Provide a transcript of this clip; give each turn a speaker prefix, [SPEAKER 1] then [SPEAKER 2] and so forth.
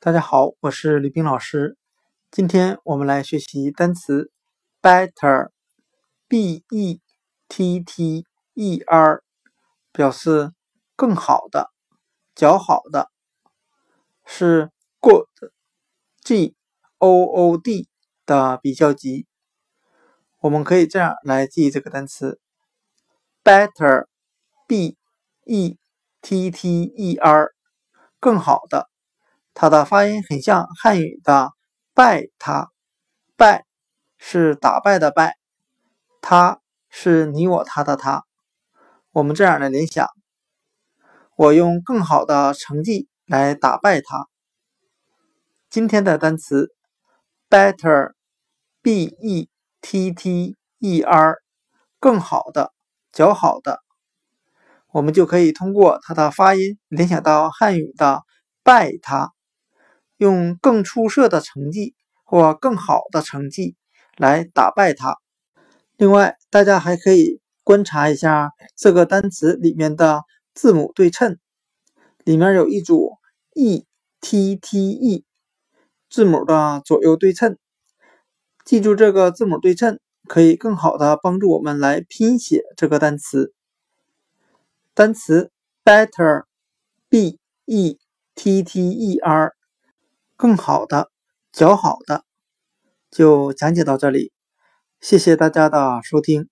[SPEAKER 1] 大家好，我是吕冰老师。今天我们来学习单词 better，b e t t e r，表示更好的、较好的，是 good，g o o d 的比较级。我们可以这样来记这个单词 better，b e t t e r，更好的。它的发音很像汉语的“败他”，败是打败的败，他是你我他的他。我们这样来联想：我用更好的成绩来打败他。今天的单词 better，b e t t e r，更好的、较好的，我们就可以通过它的发音联想到汉语的“败他”。用更出色的成绩或更好的成绩来打败它。另外，大家还可以观察一下这个单词里面的字母对称，里面有一组 e t t e 字母的左右对称。记住这个字母对称，可以更好的帮助我们来拼写这个单词。单词 better，b e t t e r。更好的，较好的，就讲解到这里，谢谢大家的收听。